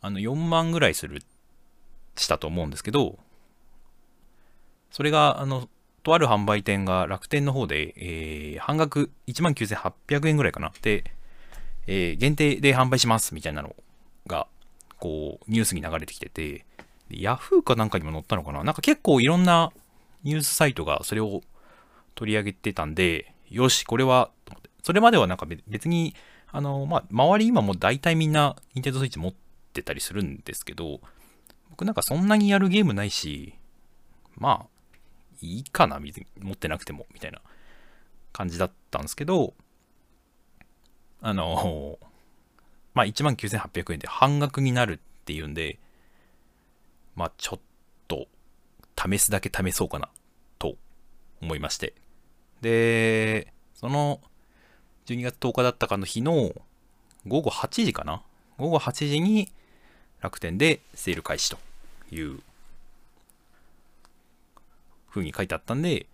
あの、4万ぐらいする、したと思うんですけど、それが、あの、とある販売店が楽天の方で、えー、半額19,800円ぐらいかな。で、えー、限定で販売しますみたいなのがこう、ニュースに流れてきてて、ヤフーかなんかにも載ったのかななんか結構いろんなニュースサイトがそれを取り上げてたんで、よし、これは、それまではなんか別に、あの、まあ、周り今も大体みんな、ニンテンドスイッチ持ってたりするんですけど、僕なんかそんなにやるゲームないし、まあ、いいかな、持ってなくても、みたいな感じだったんですけど、あの、まあ、19,800円で半額になるっていうんで、まあ、ちょっと、試すだけ試そうかな、と思いまして。で、その、12月10日だったかの日の午後8時かな？午後8時に楽天でセール開始という風に書いてあったんで、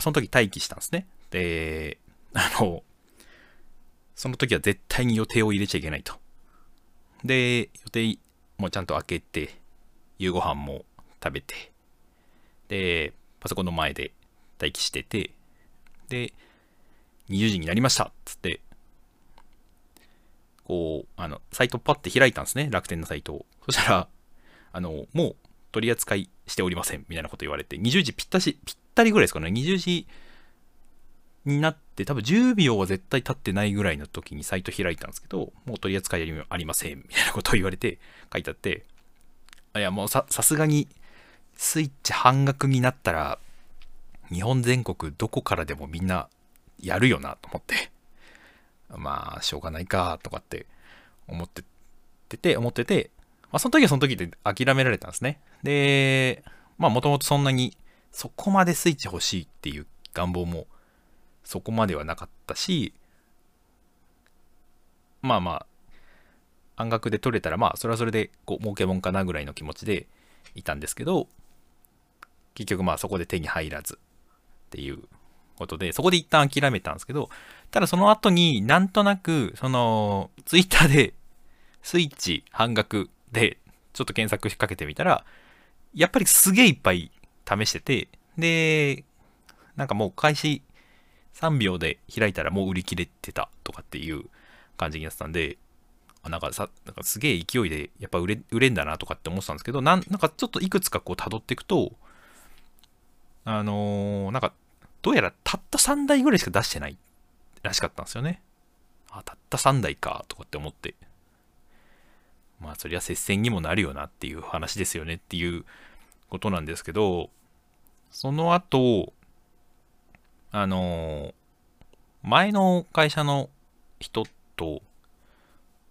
その時待機したんですね。で、あの、その時は絶対に予定を入れちゃいけないと。で、予定もちゃんと開けて、夕ご飯も食べて、で、パソコンの前で待機してて、で、20時になりましたっつって、こう、あの、サイトパッて開いたんですね、楽天のサイトを。そしたら、あの、もう取り扱いしておりません、みたいなこと言われて、20時ぴったし、ぴったりぐらいですかね、20時になって、多分10秒は絶対経ってないぐらいの時にサイト開いたんですけど、もう取り扱いありません、みたいなことを言われて書いてあって、いや、もうさ、さすがにスイッチ半額になったら、日本全国どこからでもみんなやるよなと思って、まあ、しょうがないか、とかって思ってて、思ってて、まあ、その時はその時で諦められたんですね。で、まあ、もともとそんなに、そこまでスイッチ欲しいっていう願望もそこまではなかったし、まあまあ、半額で取れたら、まあ、それはそれで、こう、儲けもんかなぐらいの気持ちでいたんですけど、結局まあそこで手に入らずっていうことで、そこで一旦諦めたんですけど、ただその後になんとなく、その、ツイッターでスイッチ半額でちょっと検索しかけてみたら、やっぱりすげえいっぱい試してて、で、なんかもう開始3秒で開いたらもう売り切れてたとかっていう感じになってたんで、なんかさ、なんかすげえ勢いでやっぱ売れ売れんだなとかって思ってたんですけど、なんなんかちょっといくつかこう辿っていくと、あのー、なんかどうやらたった3台ぐらいしか出してないらしかったんですよね。あ、たった3台かとかって思って。まあそりゃ接戦にもなるよなっていう話ですよねっていうことなんですけど、その後、あの前の会社の人と、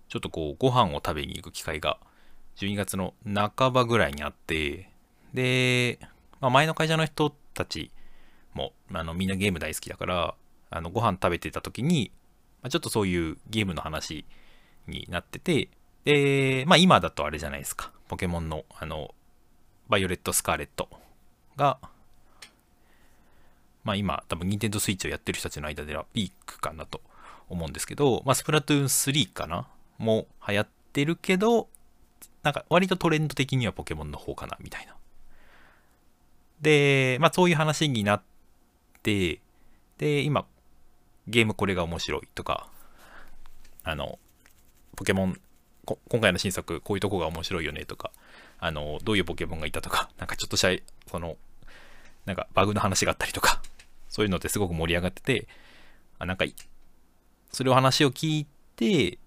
ちょっとこう、ご飯を食べに行く機会が、12月の半ばぐらいにあって、で、まあ、前の会社の人たちも、あの、みんなゲーム大好きだから、あの、ご飯食べてた時に、ま、ちょっとそういうゲームの話になってて、で、まあ今だとあれじゃないですか。ポケモンの、あの、バイオレット・スカーレットが、まあ今、多分、ニンテンドスイッチをやってる人たちの間ではピークかなと思うんですけど、まあスプラトゥーン3かなも流行ってるけど、なんか割とトレンド的にはポケモンの方かなみたいな。で、まあそういう話になって、で、今、ゲームこれが面白いとか、あの、ポケモン、こ今回の新作こういうとこが面白いよねとか、あの、どういうポケモンがいたとか、なんかちょっとした、その、なんかバグの話があったりとか、そういうのってすごく盛り上がってて、あなんか、それを話を聞いて、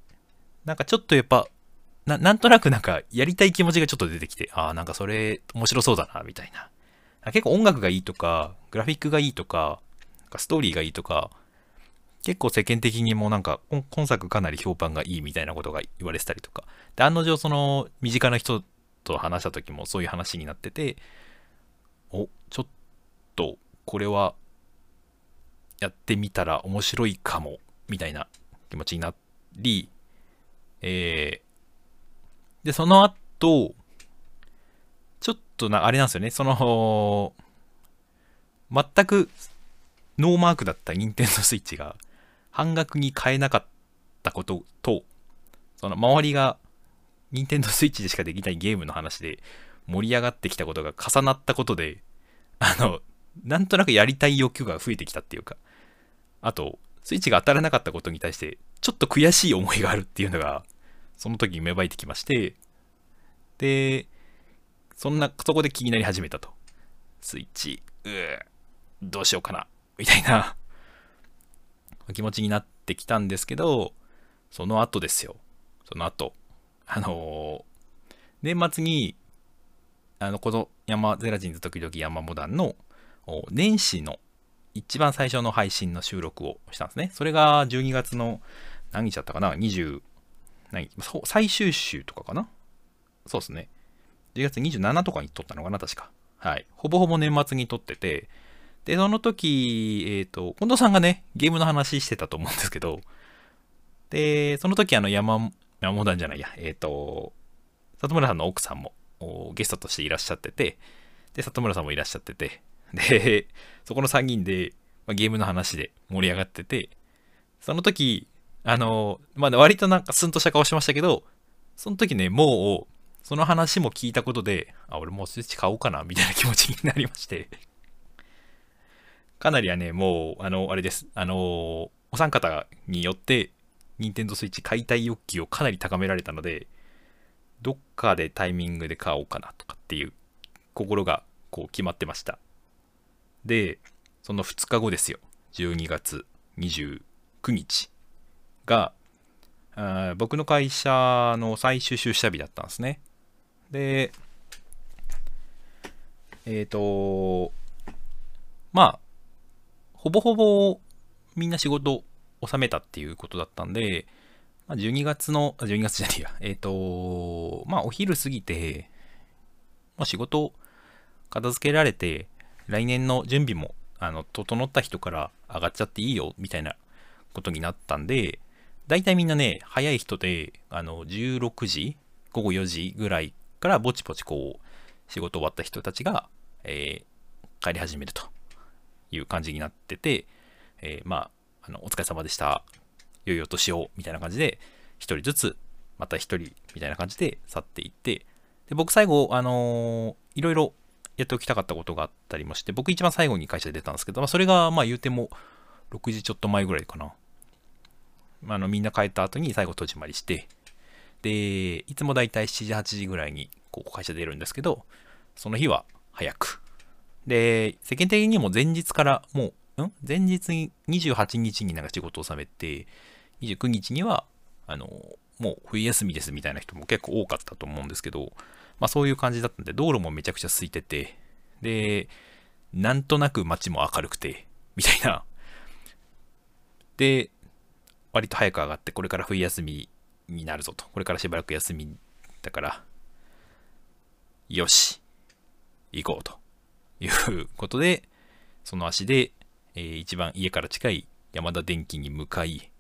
なんかちょっとやっぱ、ななんとなくなんかやりたい気持ちがちょっと出てきて、ああ、なんかそれ面白そうだな、みたいな。結構音楽がいいとか、グラフィックがいいとか、ストーリーがいいとか、結構世間的にもなんか今作かなり評判がいいみたいなことが言われてたりとか。で、案の定その身近な人と話した時もそういう話になってて、お、ちょっとこれはやってみたら面白いかも、みたいな気持ちになり、えー、で、その後、とな、あれなんですよね、その、全くノーマークだった任天堂スイッチが半額に買えなかったことと、その周りが任天堂スイッチでしかできないゲームの話で盛り上がってきたことが重なったことで、あの、なんとなくやりたい欲求が増えてきたっていうか、あと、スイッチが当たらなかったことに対して、ちょっと悔しい思いがあるっていうのが、その時に芽生えてきまして、で、そんな、そこで気になり始めたと。スイッチ、うーどうしようかな、みたいな 気持ちになってきたんですけど、その後ですよ。その後。あのー年末に、あの、この山、ゼラチンズ時々山モダンの、年始の一番最初の配信の収録をしたんですね。それが12月の何日だったかな ?20、何最終週とかかな？そうですね。10月27とかに撮ったのかな確か。はい。ほぼほぼ年末に撮ってて、で、その時、えっ、と、近藤さんがね、ゲームの話してたと思うんですけど、で、その時あの山、山モダンじゃないや、えっ、と、里村さんの奥さんもゲストとしていらっしゃってて、で、里村さんもいらっしゃってて、で、そこの3人で、まあゲームの話で盛り上がってて、その時、あの、まあ、割となんかスンとした顔しましたけど、その時ね、もう、その話も聞いたことで、あ、俺もうスイッチ買おうかな、みたいな気持ちになりまして。かなりはね、もう、あの、あれです。あの、お三方によって、任天堂スイッチ買いたい欲求をかなり高められたので、どっかでタイミングで買おうかなとかっていう心がこう決まってました。で、その2日後ですよ。12月29日が、僕の会社の最終出社日だったんですね。で、えっ、と、まあ、ほぼほぼみんな仕事収めたっていうことだったんで、まあ、12月の、12月じゃねえや、えっ、と、まあお昼過ぎて、まあ仕事片付けられて、来年の準備も、あの、整った人から上がっちゃっていいよ、みたいなことになったんで、大体みんなね、早い人で、あの、16時、午後4時ぐらいからぼちぼちこう、仕事終わった人たちが、えー帰り始めるという感じになってて、えーまあ、あの、お疲れ様でした。良いお年を、みたいな感じで、一人ずつ、また一人、みたいな感じで去っていって、で、僕最後、あのーいろいろやっておきたかったことがあったりもして、僕一番最後に会社で出たんですけど、まあ、それが、まあ言うても、6時ちょっと前ぐらいかな。まあの、みんな帰った後に最後戸締まりして、で、いつもだいたい7時、8時ぐらいに、こう、会社出るんですけど、その日は早く。で、世間的にも前日から、もう、ん？前日に28日になんか仕事を収めて、29日には、あの、もう冬休みですみたいな人も結構多かったと思うんですけど、まあそういう感じだったんで、道路もめちゃくちゃ空いてて、で、なんとなく街も明るくて、みたいな。で、割と早く上がって、これから冬休みになるぞと。これからしばらく休みだから、よし、行こうということで、その足で、えー一番家から近い山田電機に向かい、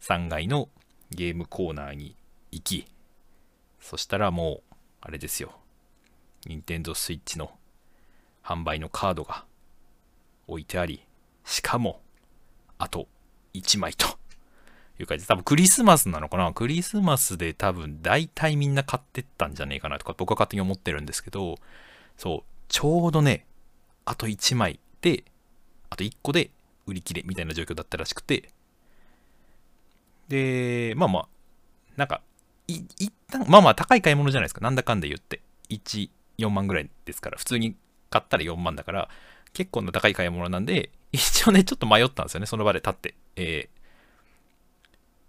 3階のゲームコーナーに行き、そしたらもう、あれですよ、任天堂 switch の販売のカードが置いてあり、しかも、あと1枚と。いう感じで、多分クリスマスなのかな？クリスマスで多分大体みんな買ってったんじゃねえかなとか僕は勝手に思ってるんですけど、そう、ちょうどね、あと1枚で、あと1個で売り切れみたいな状況だったらしくて、で、まあまあ、なんか、い一旦、まあまあ高い買い物じゃないですか。なんだかんだ言って。1、4万ぐらいですから、普通に買ったら4万だから、結構な高い買い物なんで、一応ね、ちょっと迷ったんですよね、その場で立って。え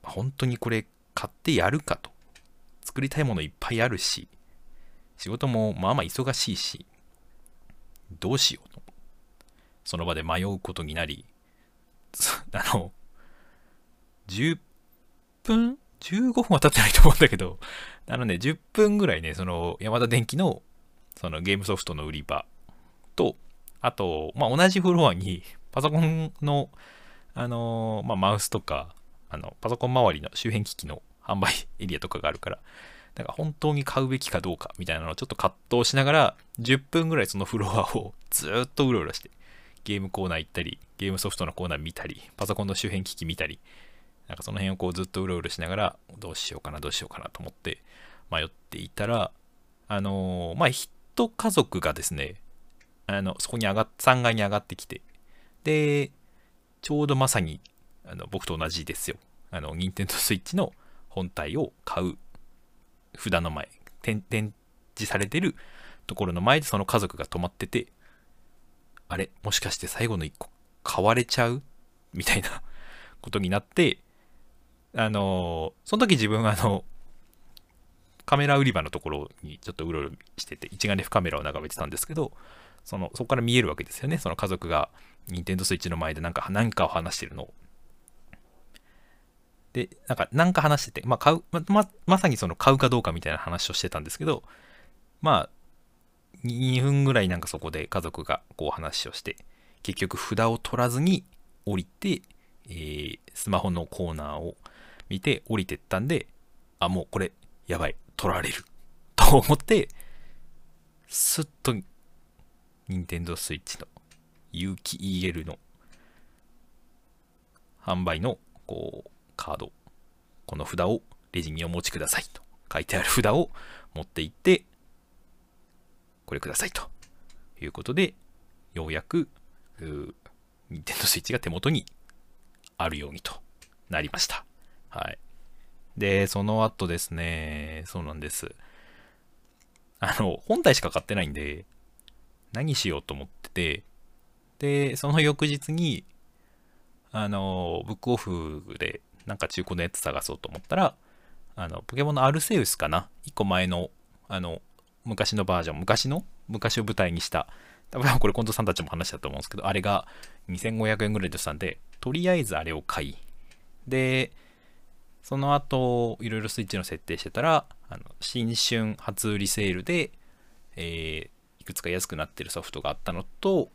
本当にこれ買ってやるかと。作りたいものいっぱいあるし、仕事もまあまあ忙しいし、どうしようと。その場で迷うことになり、あの、10分 ?15 分は経ってないと思うんだけど、あのね、10分ぐらいね、その、山田電機の、そのゲームソフトの売り場と、あと、まあ、同じフロアに、パソコンの、あのーまあ、マウスとか、あの、パソコン周りの周辺機器の販売エリアとかがあるから、だか本当に買うべきかどうかみたいなのをちょっと葛藤しながら、10分ぐらいそのフロアを ずっとうろうろして、ゲームコーナー行ったり、ゲームソフトのコーナー見たり、パソコンの周辺機器見たり、なんかその辺をこうずっとうろうろしながら、どうしようかな、どうしようかなと思って迷っていたら、あのーまあ、一家族がですね、あの、そこに上がっ、3階に上がってきて、で、ちょうどまさに、あの、僕と同じですよ。あの、任天堂 switch の本体を買う札の前、展展示されてるところの前でその家族が止まってて、あれもしかして最後の1個買われちゃう？みたいな ことになって、あのその時自分はあの、カメラ売り場のところにちょっとうろうろしてて、一眼レフカメラを眺めてたんですけど、その、そこから見えるわけですよね。その家族が、任天堂スイッチの前でなんか、なんかを話してるのを。で、なんか、なんか話してて、まあ、買う、ま、ま、まさにその買うかどうかみたいな話をしてたんですけど、まあ、2分ぐらいなんかそこで家族がこう話をして、結局札を取らずに降りて、えースマホのコーナーを見て降りてったんで、あ、もうこれ、やばい、取られる。と思って、スッと、任天堂スイッチの有機 EL の販売のこうカード、この札をレジにお持ちくださいと書いてある札を持って行って、これくださいということで、ようやく、うー任天堂スイッチが手元にあるようにとなりました。はい。で、その後ですね、そうなんです。あの、本体しか買ってないんで、何しようと思ってて、で、その翌日に、あの、ブックオフで、なんか中古のやつ探そうと思ったら、あの、ポケモンのアルセウスかな ?1 個前の、あの、昔のバージョン、昔の昔を舞台にした、多分これ近藤さんたちも話したと思うんですけど、あれが2500円ぐらいでしたんで、とりあえずあれを買い、で、その後、いろいろスイッチの設定してたら、あの新春初売りセールで、えーいくつか安くなってるソフトがあったのと、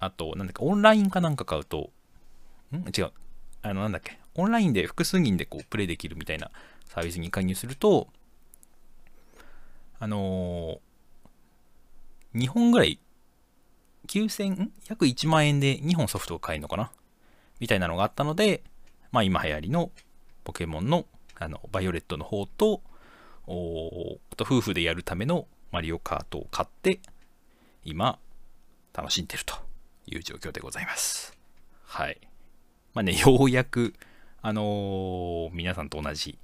あと、なんだっけ、オンラインかなんか買うと、ん？違う。あの、なんだっけ、オンラインで複数人でこう、プレイできるみたいなサービスに加入すると、あのー、2本ぐらい、9000、約1万円で2本ソフトを買えるのかな？みたいなのがあったので、まあ今流行りのポケモンのあのバイオレットの方と、おと夫婦でやるためのマリオカートを買って、今、楽しんでるという状況でございます。はい。まあね、ようやく、あのー皆さんと同じ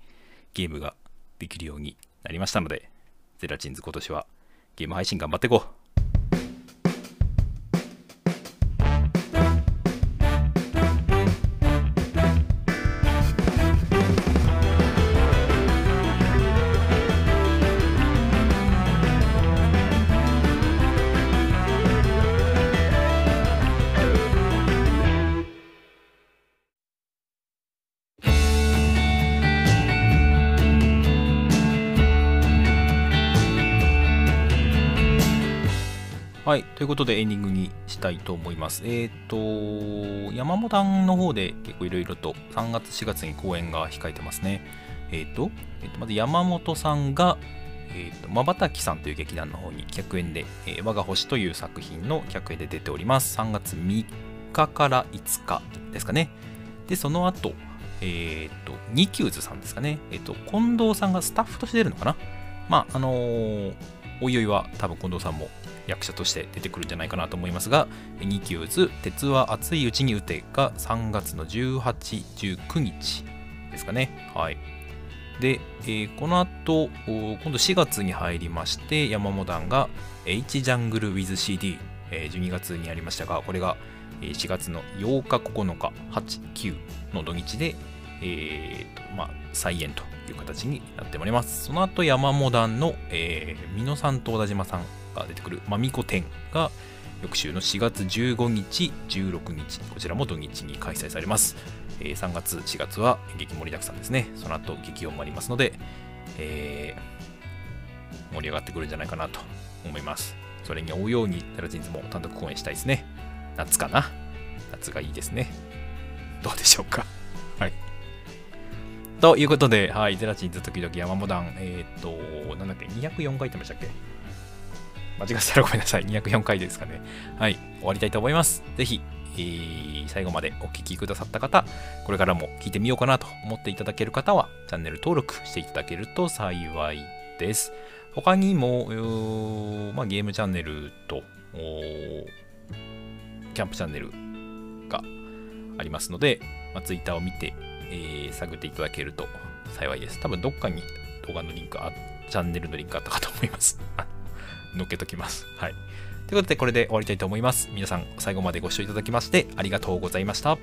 ゲームができるようになりましたので、ゼラチンズ今年はゲーム配信頑張っていこう。ことでエンディングにしたいと思います。えっ、と、山本団の方で結構いろいろと3月4月に公演が控えてますね。えっ、と、えーとまず山本さんが、えーと、まばたきさんという劇団の方に客演で、えー我が星という作品の客演で出ております。3月3日から5日ですかね。で、その後、えっ、と、ニキューズさんですかね。えっ、と、近藤さんがスタッフとして出るのかなまあ、あのーおいおいは多分近藤さんも役者として出てくるんじゃないかなと思いますが、ニキューズ、鉄は熱いうちに打てが3月の18、19日ですかね。はい。で、えーこの後、お今度4月に入りまして、山本団が H ジャングル with CD、えー12月にありましたが、これが4月の8日、9日、8、9の土日で、えーとまあ、再演という形になっております。その後、山モダンの、えー、美濃さんと小田島さんが出てくる、まみこ展が、翌週の4月15日、16日、こちらも土日に開催されます。えー3月、4月は劇盛りだくさんですね。その後、劇音もありますので、えー盛り上がってくるんじゃないかなと思います。それに追うように、タラチンズも単独公演したいですね。夏かな？夏がいいですね。どうでしょうか？はい。ということで、はい、ゼラチンズ時々山モダン、えーっと、なんだっけ、204回ってましたっけ？間違ったらごめんなさい。204回ですかね。はい、終わりたいと思います。ぜひ、えー最後までお聞きくださった方、これからも聞いてみようかなと思っていただける方は、チャンネル登録していただけると幸いです。他にも、まあ、ゲームチャンネルと、キャンプチャンネルがありますので、まあ、Twitter を見て、えー探っていただけると幸いです。多分どっかに動画のリンクあ、チャンネルのリンクあったかと思います。載っけときます。はい。ということで、これで終わりたいと思います。皆さん、最後までご視聴いただきまして、ありがとうございました。